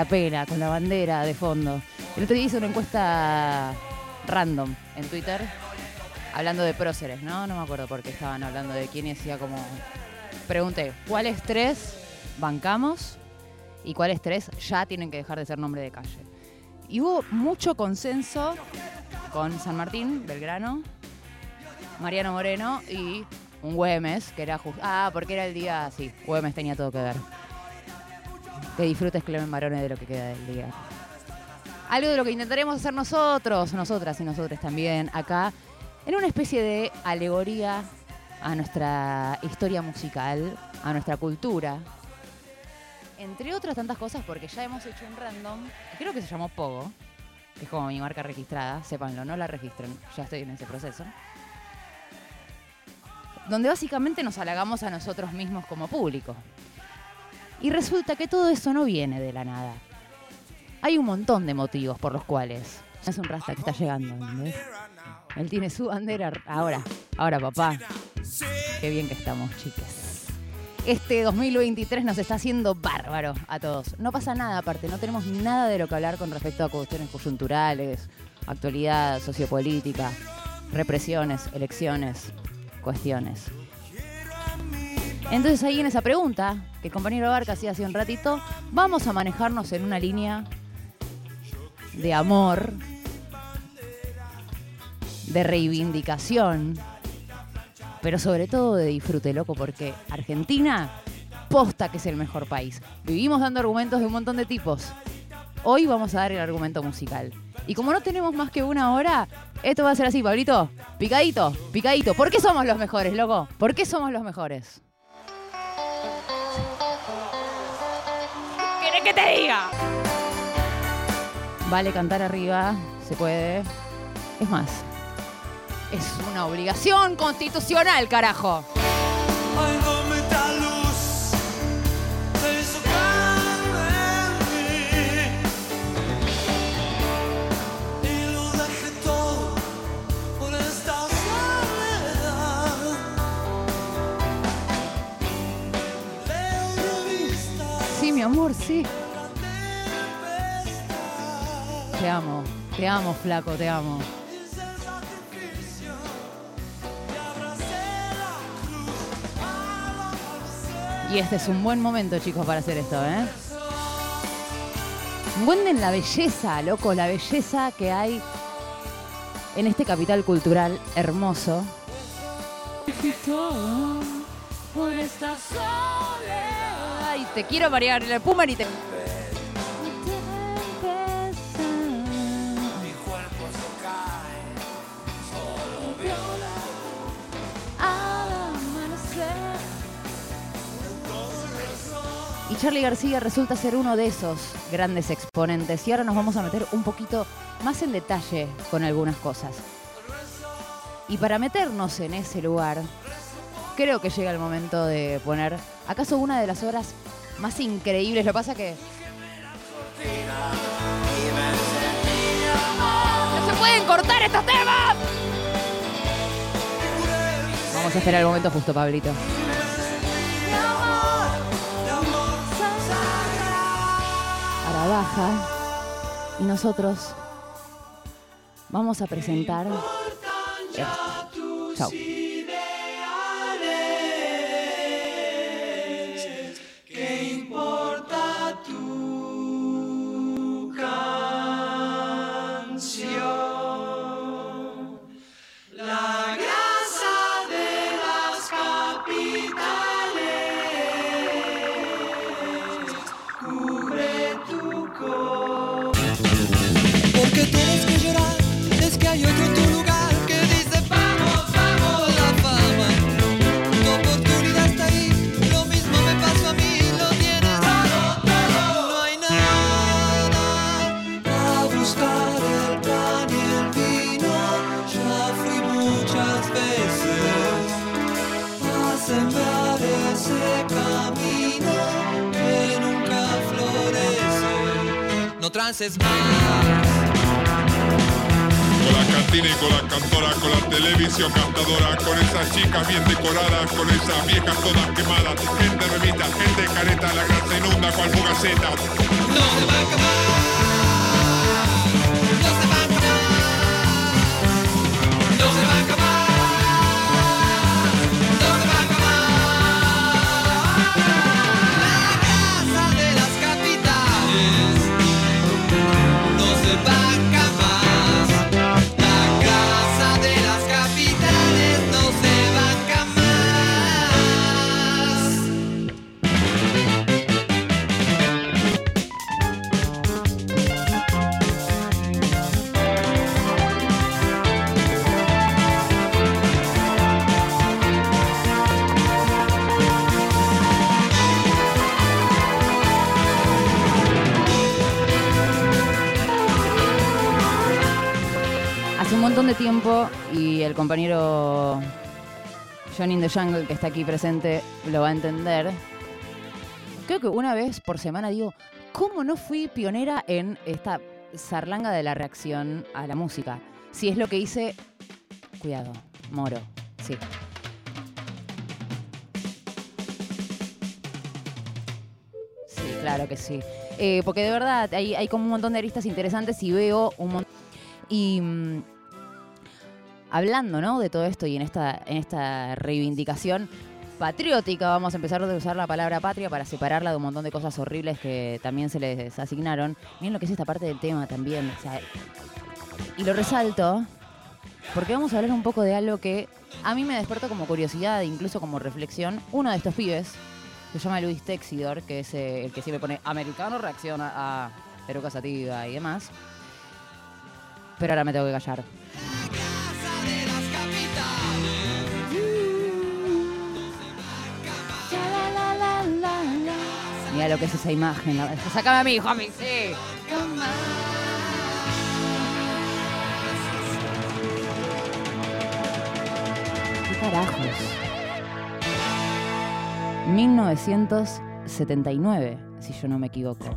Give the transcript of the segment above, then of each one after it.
carapela, con la bandera de fondo. El otro día hice una encuesta random en Twitter, hablando de próceres, ¿no? No me acuerdo por qué estaban hablando de quién decía como... Pregunté, ¿cuáles tres bancamos y cuáles tres ya tienen que dejar de ser nombre de calle? Y hubo mucho consenso con San Martín, Belgrano, Mariano Moreno y un Güemes, que era justo. Ah, porque era el día. Sí, Güemes tenía todo que ver. Que disfrutes, Clemen Marone, de lo que queda del día. Algo de lo que intentaremos hacer nosotros, nosotras y nosotros también, acá, en una especie de alegoría a nuestra historia musical, a nuestra cultura. Entre otras tantas cosas, porque ya hemos hecho un random, creo que se llamó Pogo, que es como mi marca registrada, sépanlo, no la registren, ya estoy en ese proceso donde básicamente nos halagamos a nosotros mismos como público. Y resulta que todo eso no viene de la nada. Hay un montón de motivos por los cuales. Es un rasta que está llegando. Él tiene su bandera. Ahora, ahora papá. Qué bien que estamos, chicas. Este 2023 nos está haciendo bárbaro a todos. No pasa nada aparte, no tenemos nada de lo que hablar con respecto a cuestiones coyunturales, actualidad sociopolítica, represiones, elecciones, cuestiones. Entonces ahí en esa pregunta, que el compañero Barca hacía hace un ratito, vamos a manejarnos en una línea de amor, de reivindicación, pero sobre todo de disfrute, loco, porque Argentina posta que es el mejor país. Vivimos dando argumentos de un montón de tipos. Hoy vamos a dar el argumento musical. Y como no tenemos más que una hora, esto va a ser así, Pablito. Picadito, picadito. ¿Por qué somos los mejores, loco? ¿Por qué somos los mejores? ¿Quieres que te diga? Vale cantar arriba, se puede. Es más, es una obligación constitucional, carajo. Mi amor, sí. Te amo, te amo, flaco, te amo. Y este es un buen momento, chicos, para hacer esto, ¿eh? Encuentren la belleza, loco, la belleza que hay en este capital cultural hermoso. Por esta Te quiero variar el puma y te. Y Charlie García resulta ser uno de esos grandes exponentes. Y ahora nos vamos a meter un poquito más en detalle con algunas cosas. Y para meternos en ese lugar, creo que llega el momento de poner, acaso una de las obras más increíbles. Lo pasa que... ¡No se pueden cortar estos temas! Vamos a esperar el momento justo, Pablito. Ahora baja y nosotros vamos a presentar esto. Chao. Más. Con la cantina y con la cantora, con la televisión cantadora, con esas chicas bien decoradas, con esas viejas todas quemadas, gente revista, gente careta, la grasa inunda cual fugaceta. No se va a acabar. De tiempo y el compañero Johnny in the Jungle, que está aquí presente, lo va a entender. Creo que una vez por semana digo, ¿cómo no fui pionera en esta zarlanga de la reacción a la música? Si es lo que hice, cuidado, moro, sí. Sí, claro que sí. Eh, porque de verdad hay, hay como un montón de aristas interesantes y veo un montón... Y mm, hablando ¿no? de todo esto y en esta, en esta reivindicación patriótica, vamos a empezar a usar la palabra patria para separarla de un montón de cosas horribles que también se les asignaron. Miren lo que es esta parte del tema también. y lo resalto porque vamos a hablar un poco de algo que a mí me despertó como curiosidad, incluso como reflexión. Uno de estos pibes, se llama Luis Texidor, que es eh, el que siempre pone americano reacciona a Eruca Sativa y demás. Pero ahora me tengo que callar. Mira lo que es esa imagen. Sácame a mí, hijo, a mí, sí. ¿Qué carajos? 1979, si yo no me equivoco.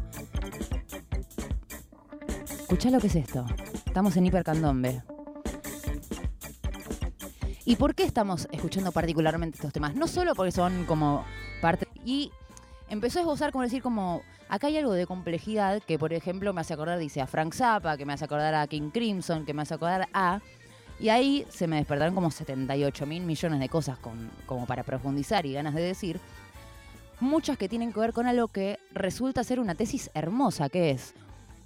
Escucha lo que es esto. Estamos en Hipercandombe. ¿Y por qué estamos escuchando particularmente estos temas? No solo porque son como parte... Y empezó a esbozar como decir como, acá hay algo de complejidad que por ejemplo me hace acordar, dice, a Frank Zappa, que me hace acordar a King Crimson, que me hace acordar a... Y ahí se me despertaron como 78 mil millones de cosas con, como para profundizar y ganas de decir. Muchas que tienen que ver con algo que resulta ser una tesis hermosa, que es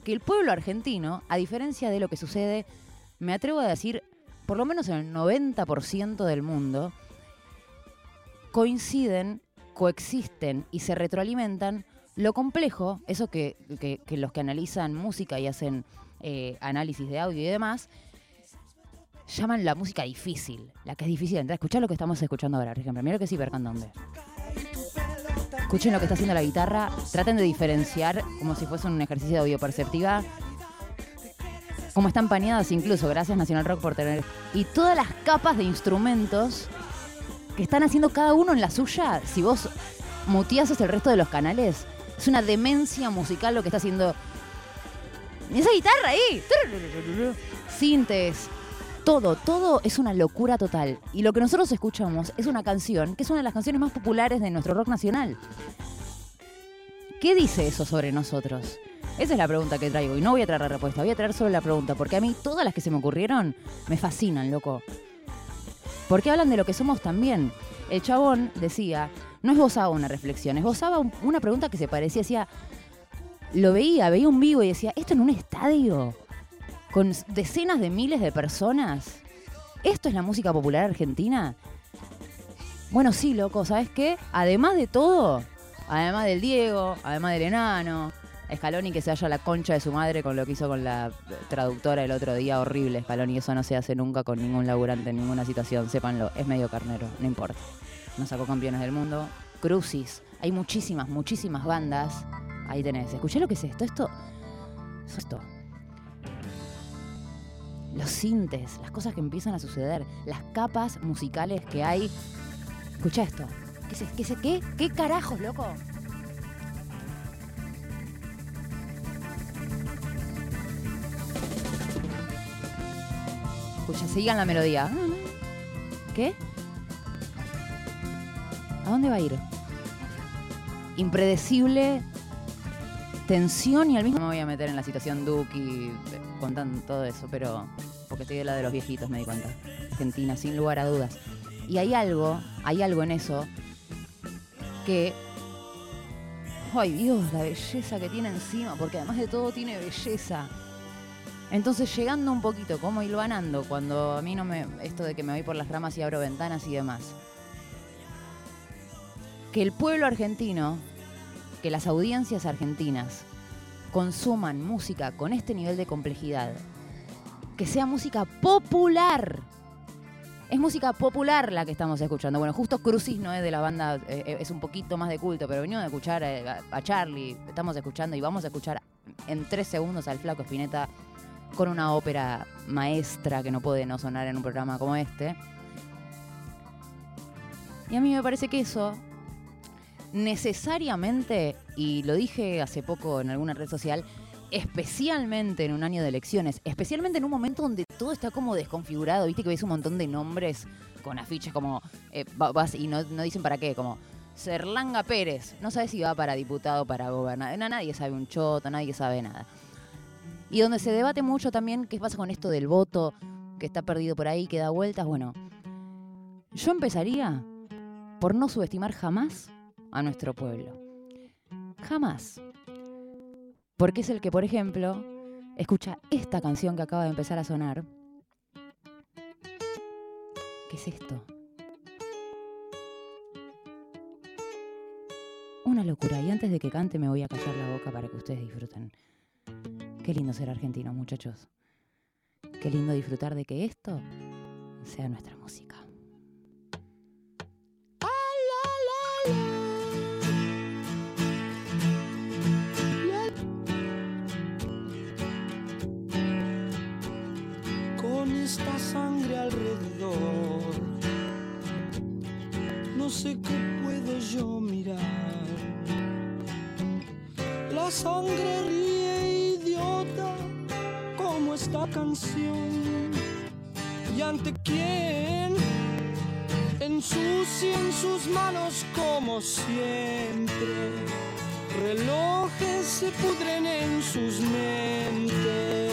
que el pueblo argentino, a diferencia de lo que sucede, me atrevo a decir, por lo menos en el 90% del mundo, coinciden coexisten y se retroalimentan, lo complejo, eso que, los que analizan música y hacen eh, análisis de audio y demás, llaman la música difícil, la que es difícil de entrar. Escuchá lo que estamos escuchando ahora, por ejemplo. Mira lo que es Hipercandombe. Escuchen lo que está haciendo la guitarra. Traten de diferenciar como si fuese un ejercicio de audio perceptiva. Como están paneadas incluso, gracias Nacional Rock por tener. Y todas las capas de instrumentos que están haciendo cada uno en la suya, si vos muteases el resto de los canales, es una demencia musical lo que está haciendo. Esa guitarra ahí. Sintes. Todo, todo es una locura total. Y lo que nosotros escuchamos es una canción que es una de las canciones más populares de nuestro rock nacional. ¿Qué dice eso sobre nosotros? Esa es la pregunta que traigo y no voy a traer la respuesta, voy a traer solo la pregunta, porque a mí todas las que se me ocurrieron me fascinan, loco. Porque hablan de lo que somos también. El chabón decía, no esbozaba una reflexión, esbozaba una pregunta que se parecía, decía, lo veía, veía un vivo y decía, ¿esto en un estadio? Con decenas de miles de personas. ¿Esto es la música popular argentina? Bueno, sí, loco, ¿sabes qué? Además de todo, además del Diego, además del enano, Scaloni que se haya la concha de su madre con lo que hizo con la traductora el otro día, horrible Scaloni, eso no se hace nunca con ningún laburante en ninguna situación, sépanlo, es medio carnero, no importa. Nos sacó campeones del mundo, Crucis, hay muchísimas, muchísimas bandas, ahí tenés, escuché lo que es esto, esto, esto. Los sintes, las cosas que empiezan a suceder, las capas musicales que hay. Escucha esto. ¿Qué, qué, qué, qué carajos, loco? Escucha, sigan la melodía. ¿Qué? ¿A dónde va a ir? Impredecible, tensión y al mismo... No me voy a meter en la situación Duki contando todo eso, pero... Porque estoy de la de los viejitos, me di cuenta. Argentina, sin lugar a dudas. Y hay algo, hay algo en eso que... Ay Dios, la belleza que tiene encima, porque además de todo tiene belleza. Entonces llegando un poquito, como hilvanando, cuando a mí no me... Esto de que me voy por las ramas y abro ventanas y demás. Que el pueblo argentino, que las audiencias argentinas consuman música con este nivel de complejidad, que sea música popular. Es música popular la que estamos escuchando. Bueno, justo Crucis no es de la banda, eh, eh, es un poquito más de culto, pero venimos a escuchar eh, a, a Charlie, estamos escuchando y vamos a escuchar en tres segundos al flaco Spinetta con una ópera maestra que no puede no sonar en un programa como este. Y a mí me parece que eso necesariamente, y lo dije hace poco en alguna red social, especialmente en un año de elecciones, especialmente en un momento donde todo está como desconfigurado, viste que ves un montón de nombres con afiches como, eh, va- vas y no, dicen para qué, como Serlanga Pérez, no sabes si va para diputado, para gobernador, Na- nadie sabe un choto, nadie sabe nada. Y donde se debate mucho también qué pasa con esto del voto que está perdido por ahí, que da vueltas, bueno, yo empezaría por no subestimar jamás a nuestro pueblo. Jamás. Porque es el que, por ejemplo, escucha esta canción que acaba de empezar a sonar. ¿Qué es esto? Una locura. Y antes de que cante me voy a callar la boca para que ustedes disfruten. Qué lindo ser argentino, muchachos. Qué lindo disfrutar de que esto sea nuestra música. Esta canción. ¿Y ante quién? Ensucien sus manos como siempre. Relojes se pudren en sus mentes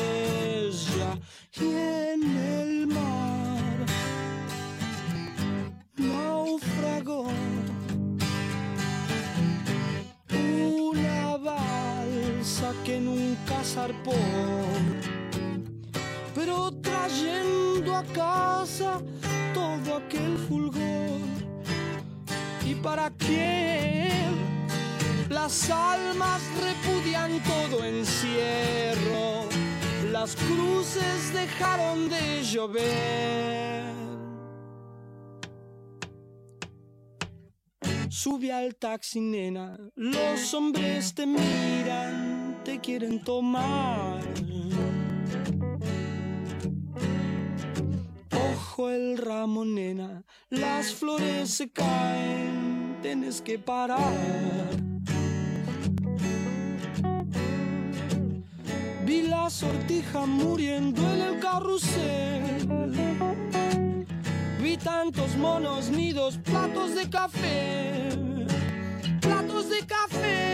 las almas repudian todo encierro las cruces dejaron de llover. Sube al taxi, nena. Los hombres te miran, te quieren tomar. Ojo el ramo, nena. Las flores se caen, tienes que parar. La sortija muriendo en el carrusel. Vi tantos monos, nidos, platos de café. Platos de café.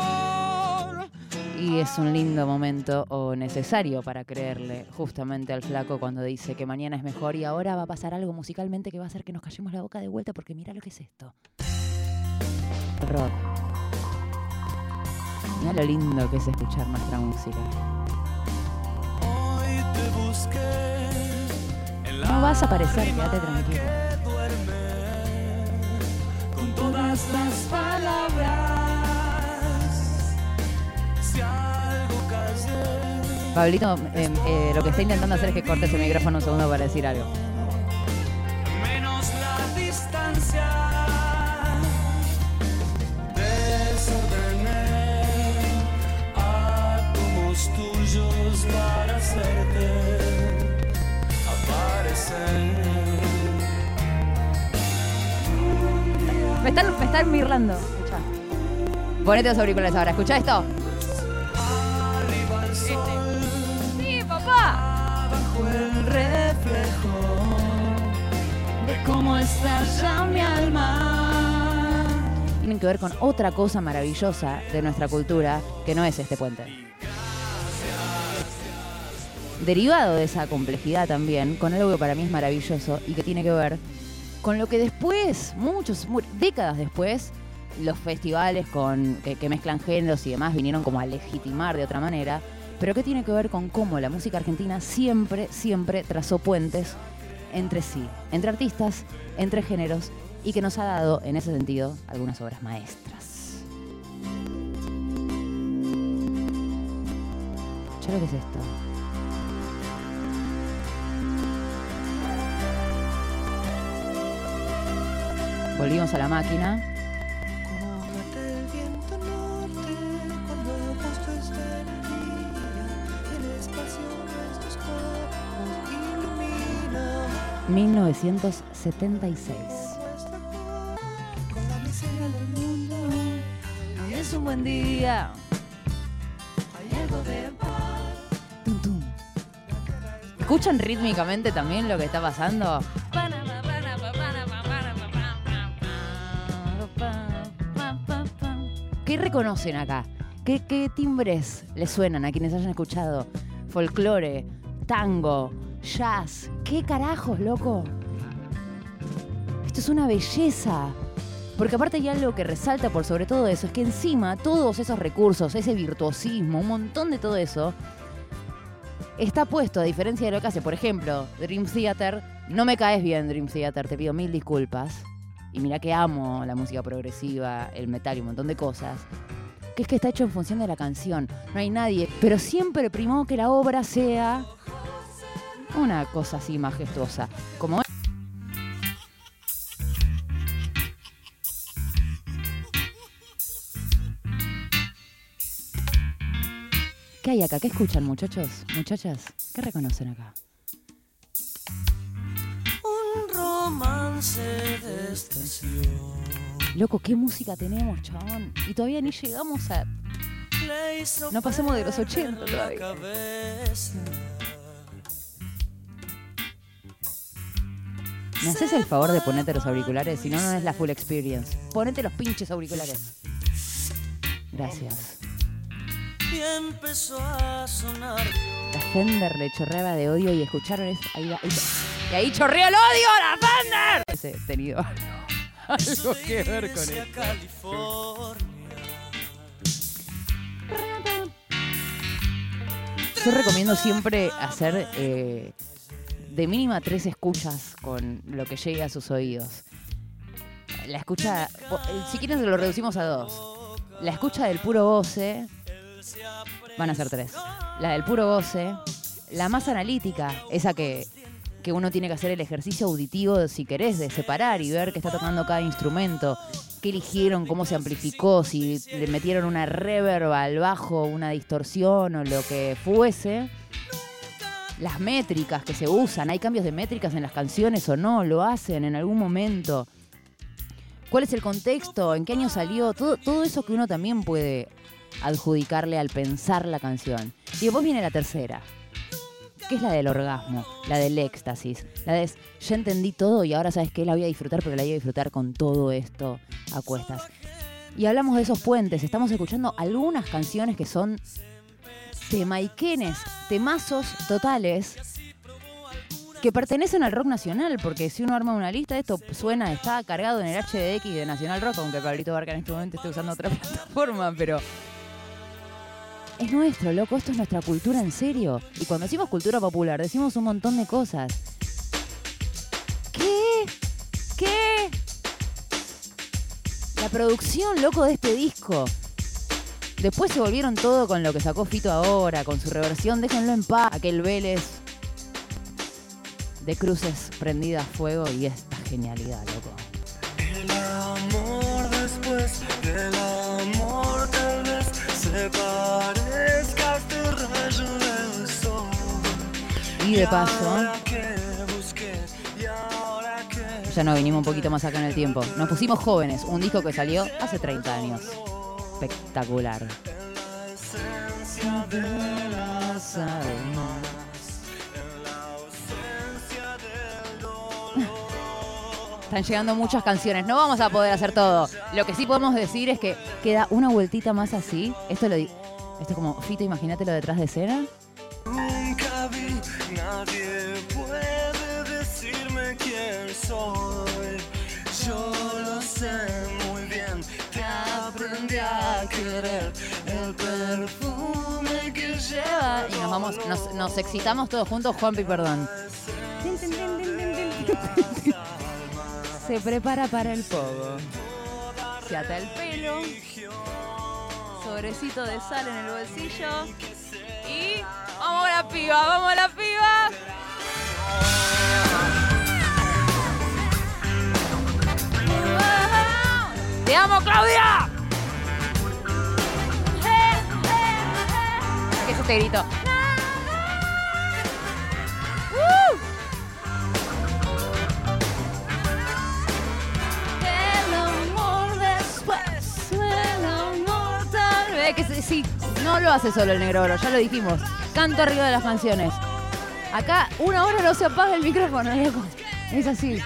Y es un lindo momento o necesario para creerle justamente al flaco cuando dice que mañana es mejor y ahora va a pasar algo musicalmente que va a hacer que nos callemos la boca de vuelta porque mira lo que es esto. Rock. Mira lo lindo que es escuchar nuestra música. Hoy te el No vas a aparecer, quédate tranquilo. con todas las palabras. Pablito, eh, eh, lo que está intentando hacer es que cortes el micrófono un segundo para decir algo. menos la distancia. Tuyos para hacerte aparecer. Me están, me están. Escucha. Ponete los auriculares ahora. Escucha esto. Cómo estalla mi alma. Tienen que ver con otra cosa maravillosa de nuestra cultura que no es este puente. Derivado de esa complejidad también, con algo que para mí es maravilloso y que tiene que ver con lo que después, muchos, mu- décadas después, los festivales con, que, que mezclan géneros y demás vinieron como a legitimar de otra manera, pero que tiene que ver con cómo la música argentina siempre, siempre trazó puentes entre sí, entre artistas, entre géneros, y que nos ha dado, en ese sentido, algunas obras maestras. ¿Ya lo que es esto? Volvimos a la máquina. 1976. nuestra paz con la miseria del mundo. Hoy es un buen día. ¿Escuchan rítmicamente también lo que está pasando? ¿Qué reconocen acá? ¿Qué, qué timbres les suenan a quienes hayan escuchado? Folclore, tango, jazz. ¿Qué carajos, loco? Esto es una belleza. Porque aparte hay algo que resalta por sobre todo eso, es que encima todos esos recursos, ese virtuosismo, un montón de todo eso, está puesto, a diferencia de lo que hace, por ejemplo, Dream Theater. No me caes bien, Dream Theater, te pido mil disculpas. Y mira que amo la música progresiva, el metal y un montón de cosas. Que es que está hecho en función de la canción. No hay nadie. Pero siempre primó que la obra sea una cosa así majestuosa. Como ¿Qué hay acá? ¿Qué escuchan, muchachos? Muchachas, ¿qué reconocen acá? Un romance de estación. Loco, ¿qué música tenemos, chabón? Y todavía ni llegamos a... No pasemos de los perder 80 la todavía. ¿Me haces el favor de ponerte los auriculares? Si no, no es la full experience. Ponete los pinches auriculares. Gracias. Y empezó a sonar La Fender le chorreaba de odio y escucharon eso. Ahí, va- ahí va. y ahí chorreó el odio, la Fender. Ese tenido algo que ver con eso. Yo recomiendo siempre hacer eh, de mínima tres escuchas con lo que llegue a sus oídos. La escucha, si quieren lo reducimos a dos. La escucha del puro goce, van a ser tres. La del puro goce, la más analítica, esa que, que uno tiene que hacer el ejercicio auditivo, si querés, de separar y ver qué está tocando cada instrumento, qué eligieron, cómo se amplificó, si le metieron una reverb al bajo, una distorsión o lo que fuese. Las métricas que se usan, hay cambios de métricas en las canciones o no, lo hacen en algún momento. ¿Cuál es el contexto? ¿En qué año salió? Todo, todo eso que uno también puede adjudicarle al pensar la canción. Y después viene la tercera, que es la del orgasmo, la del éxtasis, la de ya entendí todo y ahora sabes que la voy a disfrutar, pero la voy a disfrutar con todo esto a cuestas. Y hablamos de esos puentes, estamos escuchando algunas canciones que son temaiquenes, temazos totales que pertenecen al rock nacional, porque si uno arma una lista, esto suena, está cargado en el HDX de Nacional Rock, aunque Pablito Barca en este momento esté usando otra plataforma, pero Es nuestro, loco, esto es nuestra cultura en serio. Y cuando decimos cultura popular, decimos un montón de cosas. ¿Qué? ¿Qué? La producción, loco, de este disco. Después se volvieron todo con lo que sacó Fito ahora, con su reversión, déjenlo en paz. Aquel Vélez de cruces prendida a fuego y esta genialidad, loco. El amor después del amor tal vez se parezca a este rayo del sol. Y de paso, ya nos vinimos un poquito más acá en el tiempo. Nos pusimos jóvenes, un disco que salió hace 30 años. Espectacular. Están llegando muchas canciones, no vamos a poder hacer todo. Lo que sí podemos decir es que queda una vueltita más así. Esto lo di- esto es como, Fito, imagínatelo detrás de escena. nunca vi, nadie puede decirme quién soy. Yo lo sé querer el perfume que lleva. Y nos vamos, nos, nos excitamos todos juntos, Juanpi, perdón. Se prepara para el pogo. Se ata el pelo. Sobrecito de sal en el bolsillo. Y. ¡Vamos a la piba! ¡Vamos a la piba! ¡Te amo, Claudia! ¿Qué es este grito? ¡Uh! El amor después, el amor tal vez. Que sí, sí, no lo hace solo el negro oro, ya lo dijimos. Canto arriba de las canciones. Acá una hora no se apaga el micrófono, loco. Es así.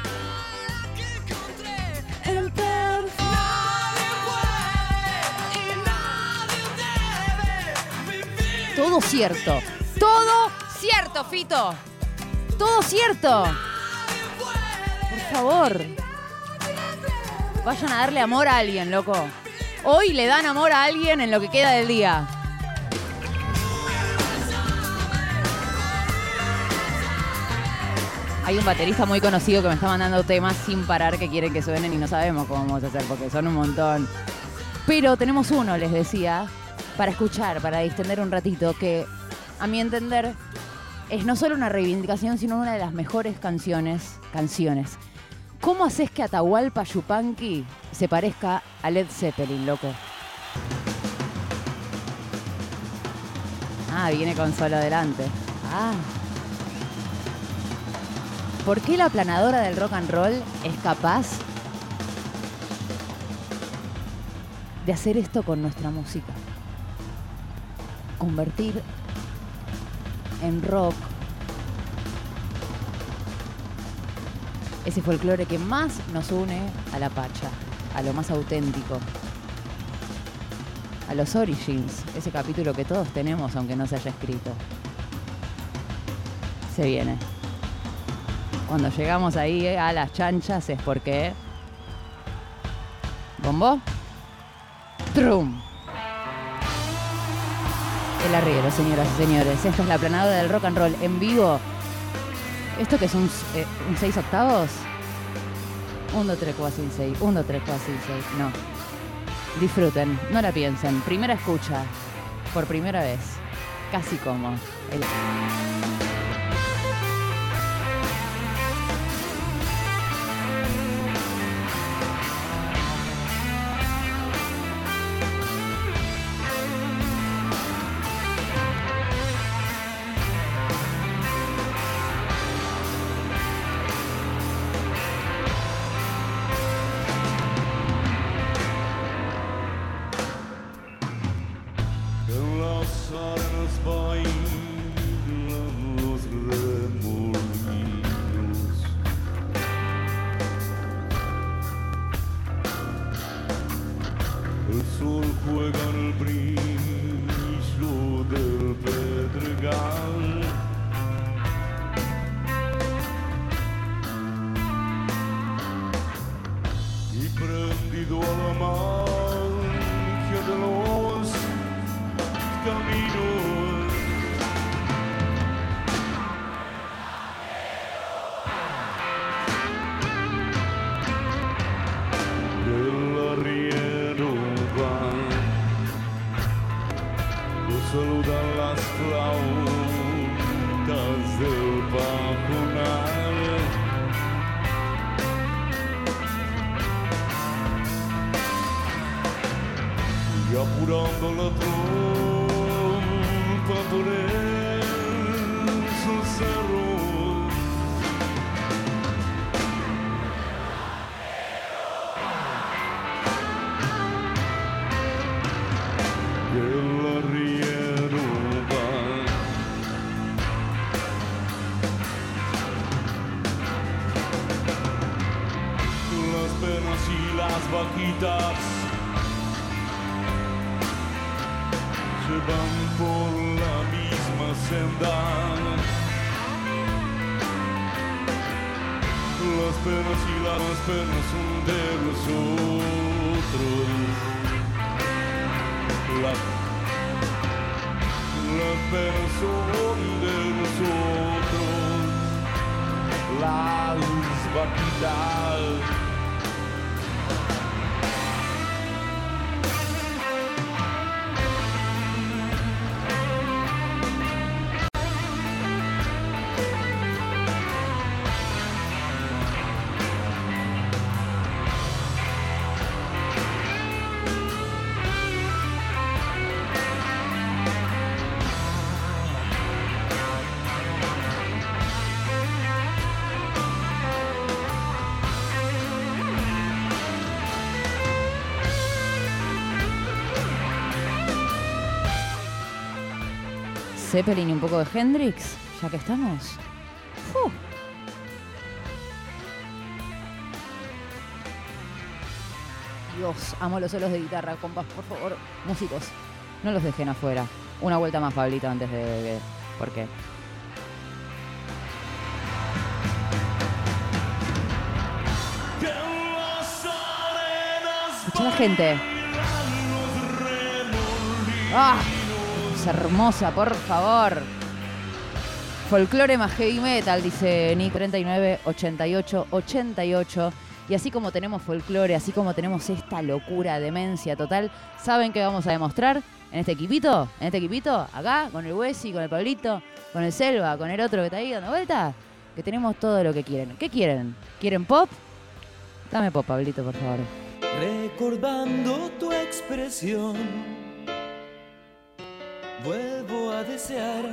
Todo cierto. Todo cierto, Fito. Todo cierto. Por favor. Vayan a darle amor a alguien, loco. Hoy le dan amor a alguien en lo que queda del día. Hay un baterista muy conocido que me está mandando temas sin parar que quieren que suenen y no sabemos cómo vamos a hacer porque son un montón. Pero tenemos uno, les decía, para escuchar, para distender un ratito, que a mi entender es no solo una reivindicación, sino una de las mejores canciones, canciones. ¿Cómo haces que Atahualpa Yupanqui se parezca a Led Zeppelin, loco? Ah, viene con solo delante. Ah. ¿Por qué la planadora del rock and roll es capaz de hacer esto con nuestra música? Convertir en rock ese folclore que más nos une a la Pacha, a lo más auténtico, a los origins, ese capítulo que todos tenemos aunque no se haya escrito. Se viene. Cuando llegamos ahí eh, a las chanchas es porque... ¿Bombo? ¡Trum! El arriero, señoras y señores. Esta es la planadora del rock and roll en vivo. ¿Esto que es un, eh, un 6 octavos? 1, 3, 4, 5, 6. 1, 3, 4, 5, 6. No. Disfruten, no la piensen. Primera escucha. Por primera vez. Casi como. Sol Zeppelin y un poco de Hendrix, ya que estamos. Dios, amo los solos de guitarra, compas, por favor. Músicos, no los dejen afuera. Una vuelta más, Pablito, antes de... ¿Por qué? Escucha la gente. ¡Ah! Hermosa, por favor. Folclore más heavy metal, dice Nick 39 88 88. Y así como tenemos folclore, así como tenemos esta locura, demencia total, ¿saben qué vamos a demostrar en este equipito? En este equipito, acá, con el Wessi, con el Pablito, con el Selva, con el otro que está ahí dando vuelta, que tenemos todo lo que quieren. ¿Qué quieren? ¿Quieren pop? Dame pop, Pablito, por favor. Recordando tu expresión, vuelvo a desear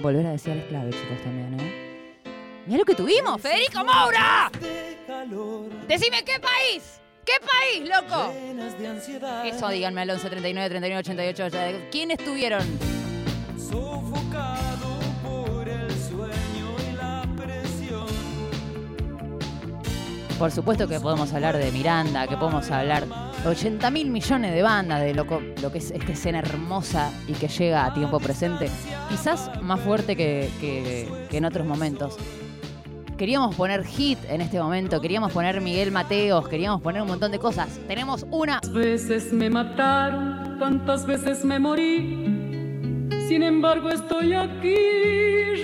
Volver a decir es clave, chicos, también, ¿eh? Mira lo que tuvimos, Federico Moura. de calor, Decime qué país. ¿Qué país, loco? llenas de ansiedad, Eso díganme al 11 39 39 88. ya- ¿Quién estuvieron? sofocado por el sueño y la presión. Por supuesto que podemos hablar de Miranda, que podemos hablar 80 mil millones de bandas, de lo, lo que es esta escena hermosa y que llega a tiempo presente. Quizás más fuerte que, que- que en otros momentos. Queríamos poner hit en este momento, queríamos poner Miguel Mateos, queríamos poner un montón de cosas. Tenemos una veces me mataron, tantas veces me morí. Sin embargo, estoy aquí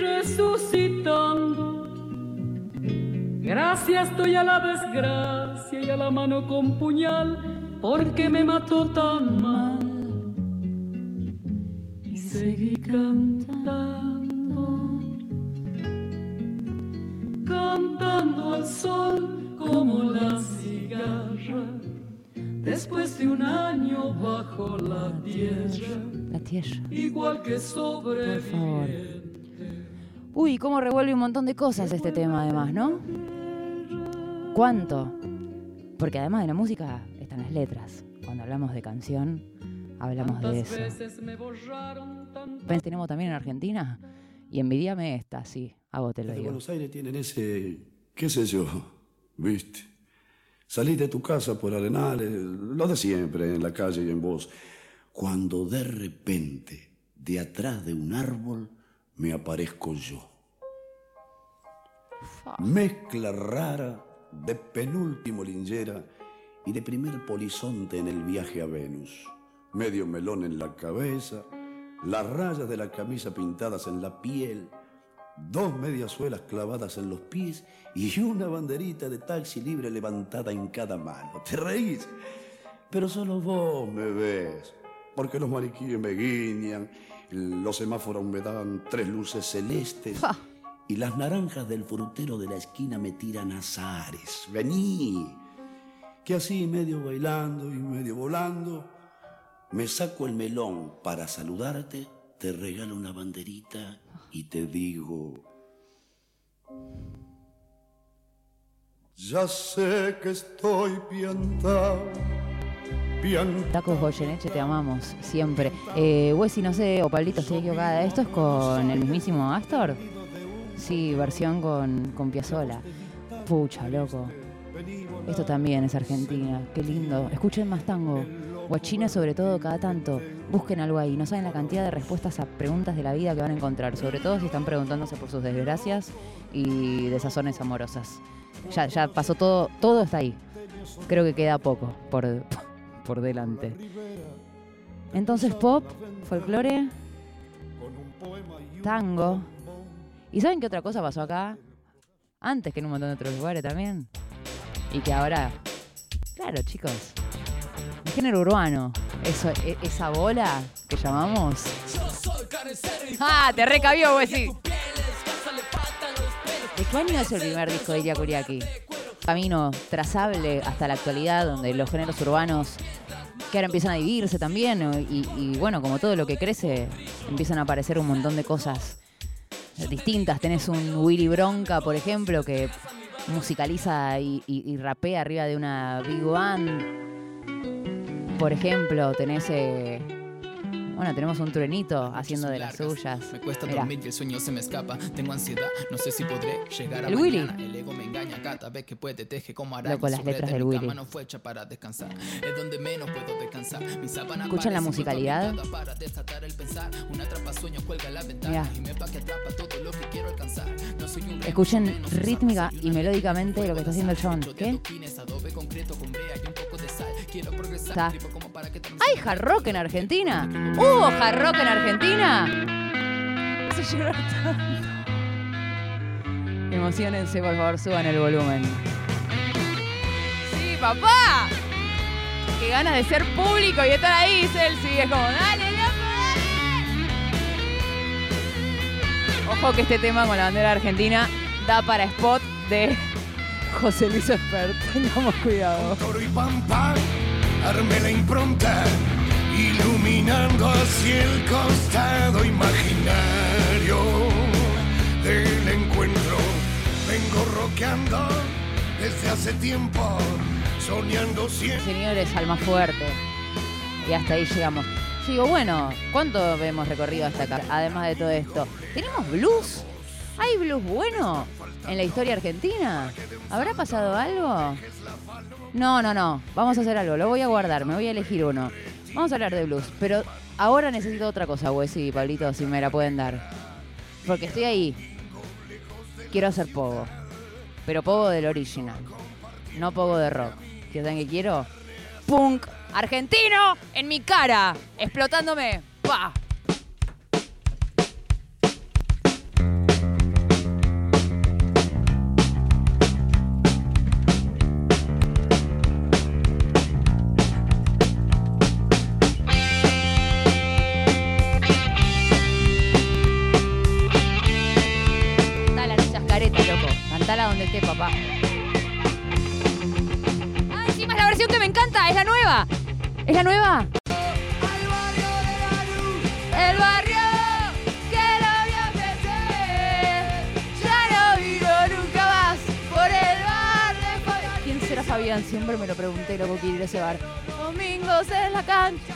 resucitando. Gracias estoy a la desgracia y a la mano con puñal, porque me mató tan mal. Y seguí cantando, cantando al sol como la cigarra. Después de un año bajo la tierra, La tierra. igual que sobre Por favor. Uy, cómo revuelve un montón de cosas este tema además, ¿no? ¿Cuánto? Porque además de la música están las letras. Cuando hablamos de canción, hablamos de eso. veces me borraron tantas ¿Ves? Tenemos también en Argentina. Y envidiame esta, sí. A vos te lo Desde digo. Buenos Aires tienen ese, qué sé yo, viste. Salís de tu casa por Arenales, lo de siempre, en la calle y en vos. Cuando de repente, de atrás de un árbol, me aparezco yo. Mezcla rara de penúltimo lingera y de primer polizonte en el viaje a Venus. Medio melón en la cabeza, las rayas de la camisa pintadas en la piel, dos mediasuelas clavadas en los pies y una banderita de taxi libre levantada en cada mano. ¿Te reís? Pero solo vos me ves. porque los mariquíes me guiñan, los semáforos me dan tres luces celestes Fa. y las naranjas del frutero de la esquina me tiran azares. Vení, que así medio bailando y medio volando, me saco el melón para saludarte, te regalo una banderita y te digo... Ya sé que estoy piantao. Tacos Goyeneche, te amamos, siempre. Eh, Wessy, no sé, o Pablito, estoy equivocada. ¿Esto es con el mismísimo Astor? Sí, versión con, con Piazzolla. Pucha, loco. Esto también es Argentina. Qué lindo. Escuchen más tango. Guachina, sobre todo, cada tanto. Busquen algo ahí. No saben la cantidad de respuestas a preguntas de la vida que van a encontrar. Sobre todo si están preguntándose por sus desgracias y desazones amorosas. Ya, ya pasó todo. Todo está ahí. Creo que queda poco por, por delante. Entonces, pop, folclore, tango. ¿Y saben qué otra cosa pasó acá? Antes que en un montón de otros lugares también. Y que ahora. Claro, chicos. El género urbano. Eso, e- esa bola que llamamos. ¡Ah! Te recabió, güey, sí. ¿De qué año es el primer disco de Iria Kuriaki? Camino trazable hasta la actualidad, donde los géneros urbanos que ahora empiezan a dividirse también, y, y bueno, como todo lo que crece, empiezan a aparecer un montón de cosas distintas. Tenés un Willy Bronca, por ejemplo, que musicaliza y, y- rapea arriba de una Big Band. Por ejemplo, tenés. eh, bueno, tenemos un truenito haciendo de las suyas. Me cuesta Mirá. dormir y el sueño se me escapa. Tengo ansiedad, no sé si podré llegar a El Willy. El ego me engaña cada vez que puede, teje como araña. Loco, las Sobre letras de del mi Willy. cama no fue hecha para descansar. Es donde menos puedo descansar. Mi sábana ¿Escuchan la parece musicalidad? cortada Para desatar el pensar. Un atrapasueños cuelga la ventana. Mirá. Y me va que atrapa todo lo que quiero alcanzar. No soy un remo, Escuchen menos un rítmica y una melódicamente lo que está haciendo el de ¿Qué? adoquines, adobe concreto con brea y un poco de sal. Quiero progresar, Está. tripo como para que ¿Hay hard rock en Argentina? ¿Hubo hard rock en Argentina? Se llorar tanto. Emocionense, por favor, suban el volumen. ¡Sí, papá! ¡Qué ganas de ser público y estar ahí, Celsi! Es como, ¡dale, loco, dale! Ojo que este tema con la bandera argentina da para spot de José Luis Espert. Tengamos cuidado. Toro y pampa, armé la impronta, iluminando hacia el costado imaginario del encuentro. Vengo roqueando desde hace tiempo, soñando siempre. Señores, alma fuerte. Y hasta ahí llegamos. Yo digo, bueno, ¿cuánto hemos recorrido hasta acá? Además de todo esto. ¿Tenemos blues? ¿Hay blues bueno en la historia argentina? ¿Habrá pasado algo? No, no, no. Vamos a hacer algo. Lo voy a guardar. Me voy a elegir uno. Vamos a hablar de blues. Pero ahora necesito otra cosa, Wessy y Pablito, si me la pueden dar. Porque estoy ahí. Quiero hacer pogo. Pero pogo del original. No pogo de rock. ¿Qué saben que quiero? Punk argentino en mi cara. Explotándome. ¡Pah! ¿Es la nueva? El barrio que lo vio crecer. Ya no vivo nunca más por el bar de Fabián. ¿Quién será Fabián? Siempre me lo pregunté, loco, quiero ir a ese bar. Domingos en la cancha,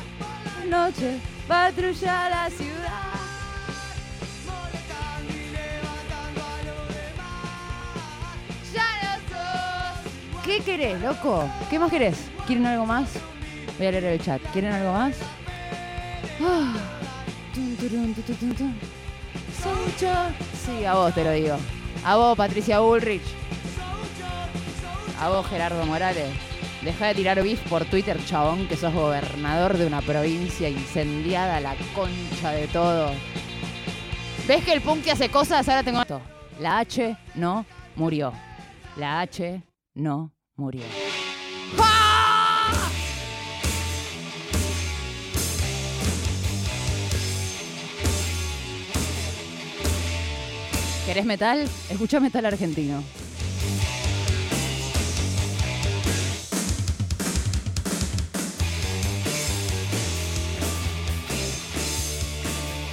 noche, patrulla la ciudad. Ya no sos. ¿Qué querés, loco? ¿Qué más querés? ¿Quieren algo más? Voy a leer el chat. ¿Quieren algo más? Ah. Sí, a vos te lo digo. A vos, Patricia Bullrich. A vos, Gerardo Morales. Deja de tirar bif por Twitter, chabón, que sos gobernador de una provincia incendiada la concha de todo. ¿Ves que el punk hace cosas? Ahora tengo esto. La H no murió. La H no murió. ¿Querés metal? Escucha metal argentino.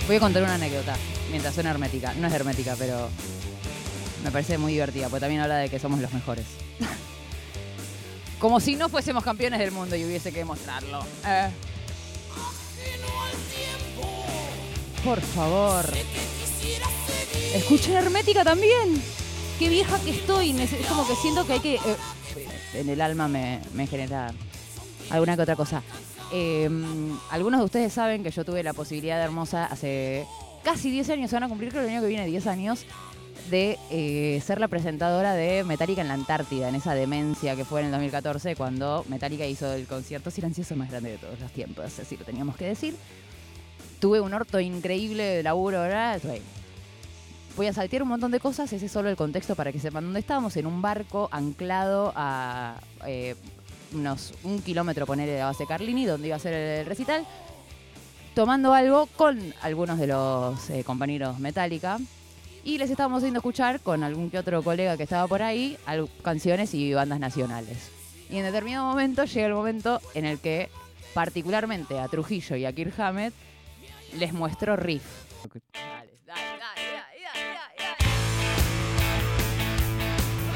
Voy a contar una anécdota mientras suena hermética. No es hermética, pero me parece muy divertida, porque también habla de que somos los mejores. Como si no fuésemos campeones del mundo y hubiese que demostrarlo. Eh. Por favor. Escucha hermética también. Qué vieja que estoy. Es como que siento que hay que. eh, en el alma me, genera alguna que otra cosa. Eh, algunos de ustedes saben que yo tuve la posibilidad de Hermosa hace casi 10 años, van a cumplir creo el año que viene 10 años, de eh, ser la presentadora de Metallica en la Antártida, en esa demencia que fue en el 2014 cuando Metallica hizo el concierto silencioso más grande de todos los tiempos, así lo teníamos que decir. Tuve un orto increíble de laburo, ¿verdad? Voy a saltear un montón de cosas, ese es solo el contexto para que sepan dónde estábamos, en un barco anclado a eh, unos un kilómetro, poner de la base Carlini, donde iba a ser el recital, tomando algo con algunos de los eh, compañeros Metallica. Y les estábamos haciendo escuchar con algún que otro colega que estaba por ahí canciones y bandas nacionales. Y en determinado momento llega el momento en el que, particularmente a Trujillo y a Kirk Hammett, les muestro riff. Dale, dale, dale,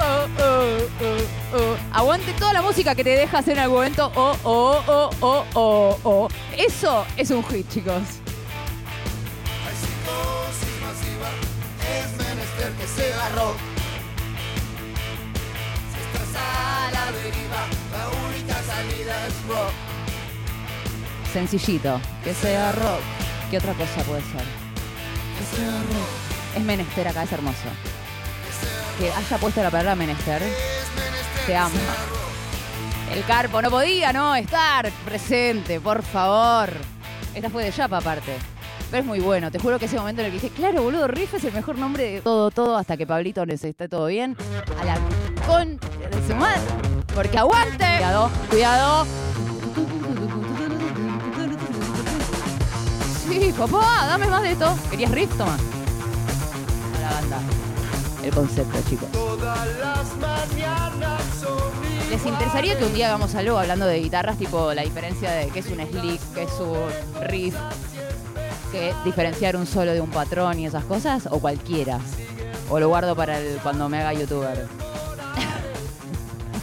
Oh, oh, oh, oh. Aguante toda la música que te deja hacer en algún momento. Oh, oh, oh, oh, oh, oh. Eso es un hit, chicos. Hay psicosis masiva, es menester que sea rock. Si estás a la deriva, la única salida es rock. Sencillito. Que sea rock. ¿Qué otra cosa puede ser? Que sea rock. Es menester acá, es hermoso. Que haya puesto la palabra menester. Te amo. El carpo no podía no estar presente, por favor. Esta fue de Yapa aparte. Pero es muy bueno, te juro que ese momento en el que dije, claro, boludo, Riff es el mejor nombre de todo, todo, hasta que Pablito les esté todo bien. A la con de su madre. Porque aguante. Cuidado, cuidado. Sí, papá, dame más de esto. ¿Querías Riff? Toma. A la banda. El concepto, chicos. ¿Les interesaría que un día hagamos algo hablando de guitarras, tipo la diferencia de qué es un slick, qué es un riff, que diferenciar un solo de un patrón y esas cosas? ¿O cualquiera? ¿O lo guardo para el, cuando me haga youtuber?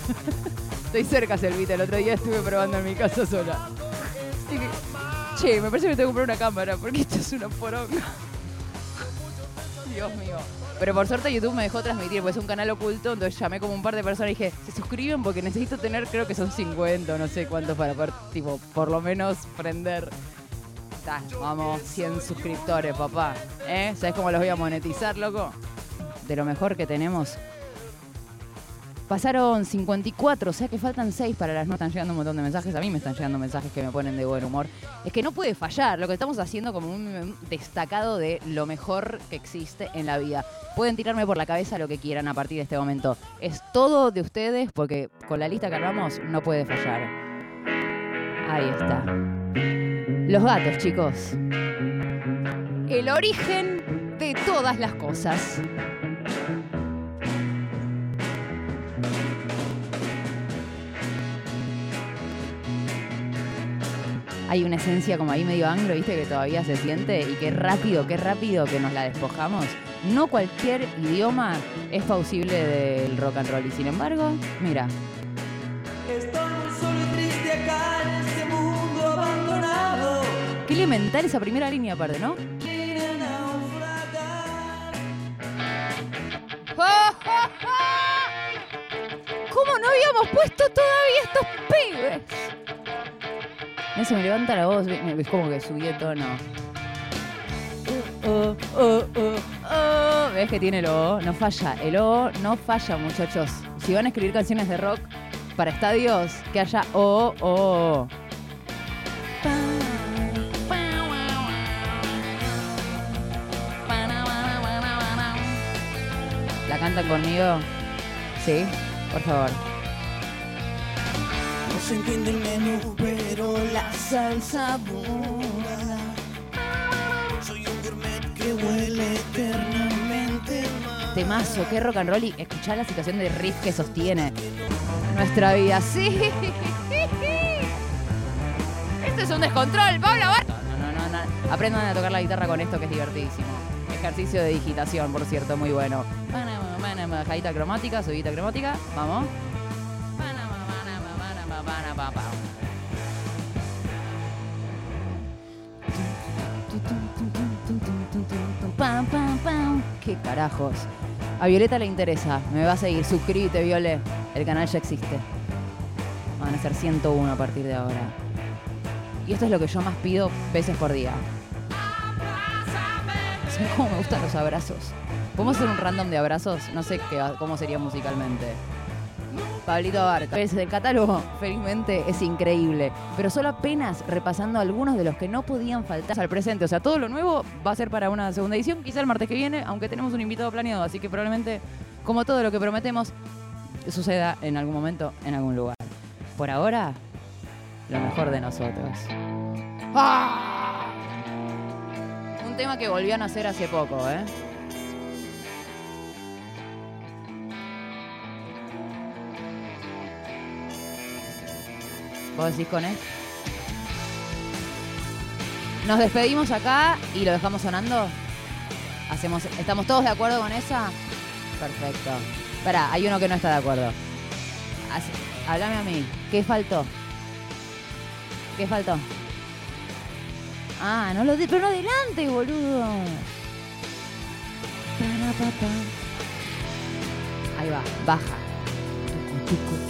Estoy cerca, Selvita. El otro día estuve probando en mi casa sola. Que, che, me parece que tengo que comprar una cámara porque esto es una poronga. Dios mío. Pero por suerte YouTube me dejó transmitir, pues es un canal oculto, entonces llamé como un par de personas y dije, se suscriben porque necesito tener, creo que son 50 o no sé cuántos para poder, tipo, por lo menos prender. Vamos, 100 suscriptores, papá. ¿Eh? ¿Sabes cómo los voy a monetizar, loco? De lo mejor que tenemos. Pasaron 54, o sea que faltan 6 para las no están llegando un montón de mensajes. A mí me están llegando mensajes que me ponen de buen humor. Es que no puede fallar, lo que estamos haciendo como un destacado de lo mejor que existe en la vida. Pueden tirarme por la cabeza lo que quieran a partir de este momento. Es todo de ustedes porque con la lista que armamos no puede fallar. Ahí está. Los gatos, chicos. El origen de todas las cosas. Hay una esencia como ahí medio anglo, viste, que todavía se siente y qué rápido, qué rápido que nos la despojamos. No cualquier idioma es plausible del rock and roll y sin embargo, mira, Estoy solo y triste acá en este mundo abandonado. qué elemental esa primera línea aparte, ¿no? ¿Cómo no habíamos puesto todavía estos pibes? No se me levanta la voz, es como que subí de tono. Oh, oh, oh, oh. ¿Ves que tiene el O? No falla. El O no falla, muchachos. Si van a escribir canciones de rock para estadios, que haya O, O, O. ¿La cantan conmigo? Sí, por favor. No se entiende el menú, pero la salsa buena. Soy un gourmet que huele eternamente mal. temazo, qué rock and roll y escuchar la situación de riff que sostiene nuestra vida. Sí. Esto es un descontrol, Pablo. No, no, no, no. Aprendan a tocar la guitarra con esto que es divertidísimo. Ejercicio de digitación, por cierto, muy bueno. Bajadita cromática, subidita cromática. Vamos. ¿Qué carajos? A Violeta le interesa. Me va a seguir. Suscríbete, Viole. El canal ya existe. Van a ser 101 a partir de ahora. Y esto es lo que yo más pido veces por día. ¿Sabes cómo me gustan los abrazos? ¿Podemos hacer un random de abrazos? No sé qué, cómo sería musicalmente. Pablito Abarca. Es el catálogo, felizmente, es increíble. Pero solo apenas repasando algunos de los que no podían faltar al presente. O sea, todo lo nuevo va a ser para una segunda edición, quizá el martes que viene, aunque tenemos un invitado planeado. Así que probablemente, como todo lo que prometemos, suceda en algún momento, en algún lugar. Por ahora, lo mejor de nosotros. ¡Ah! Un tema que volvió a nacer hace poco, ¿eh? ¿Vos decís con él? Nos despedimos acá y lo dejamos sonando. Hacemos, ¿Estamos todos de acuerdo con esa? Perfecto. Pará, hay uno que no está de acuerdo. Háblame a mí. ¿Qué faltó? ¿Qué faltó? Ah, no lo di, pero no adelante, boludo. Ahí va, baja.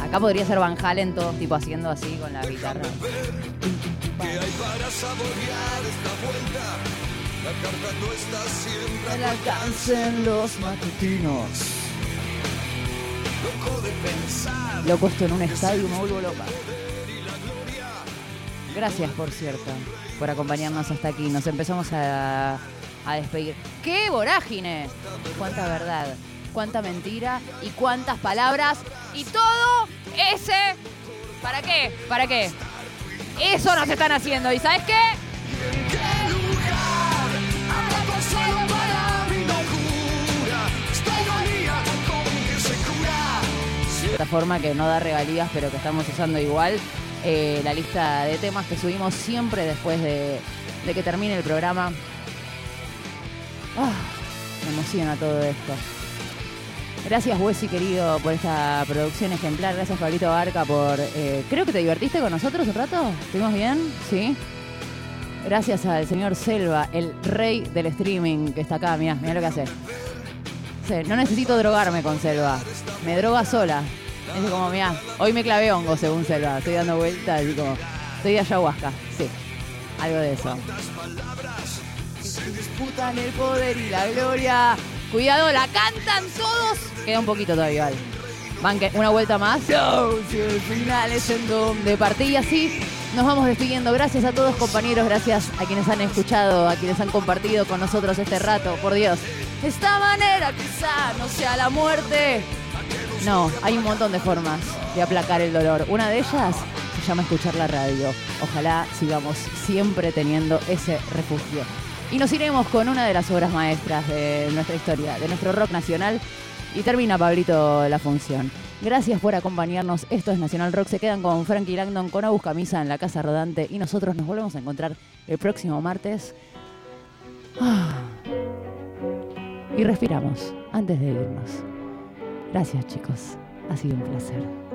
Acá podría ser Van Halen, todos tipo haciendo así con la guitarra. ¿Qué hay para saborear esta vuelta? La carta no está siempre Al alcance en los matutinos. loco de pensar. Loco, esto en un estadio me vuelvo loca. Gracias, por cierto, por acompañarnos hasta aquí. Nos empezamos a, a despedir. ¡Qué vorágine! Cuánta verdad, cuánta mentira y cuántas palabras. Y todo ese... ¿Para qué? ¿Para qué? Eso nos están haciendo. ¿Y sabes qué? Plataforma que no da regalías, pero que estamos usando igual. Eh, la lista de temas que subimos siempre después de, de que termine el programa. Ah, me emociona todo esto. Gracias, Wessi, querido, por esta producción ejemplar. Gracias, Pablito Barca, por... eh, creo que te divertiste con nosotros un rato. ¿Estuvimos bien? ¿Sí? Gracias al señor Selva, el rey del streaming que está acá. Mirá, mirá lo que hace. No necesito drogarme con Selva. Me droga sola. Es como, mira, hoy me clavé hongo según Selva. Estoy dando vueltas y como, estoy de ayahuasca. Sí, algo de eso. Se disputan el poder y la gloria. Cuidado, la cantan todos. Queda un poquito todavía, vale. Van que una vuelta más. No, si el final es en donde partí y así. Nos vamos despidiendo. Gracias a todos, compañeros. Gracias a quienes han escuchado, a quienes han compartido con nosotros este rato. Por Dios. Esta manera quizá no sea la muerte. No, hay un montón de formas de aplacar el dolor. Una de ellas se llama escuchar la radio. Ojalá sigamos siempre teniendo ese refugio. Y nos iremos con una de las obras maestras de nuestra historia, de nuestro rock nacional. Y termina, Pablito, la función. Gracias por acompañarnos. Esto es Nacional Rock. Se quedan con Frankie Langdon, con Agus Camisa en la Casa Rodante. Y nosotros nos volvemos a encontrar el próximo martes. Ah. Y respiramos antes de irnos. Gracias, chicos. Ha sido un placer.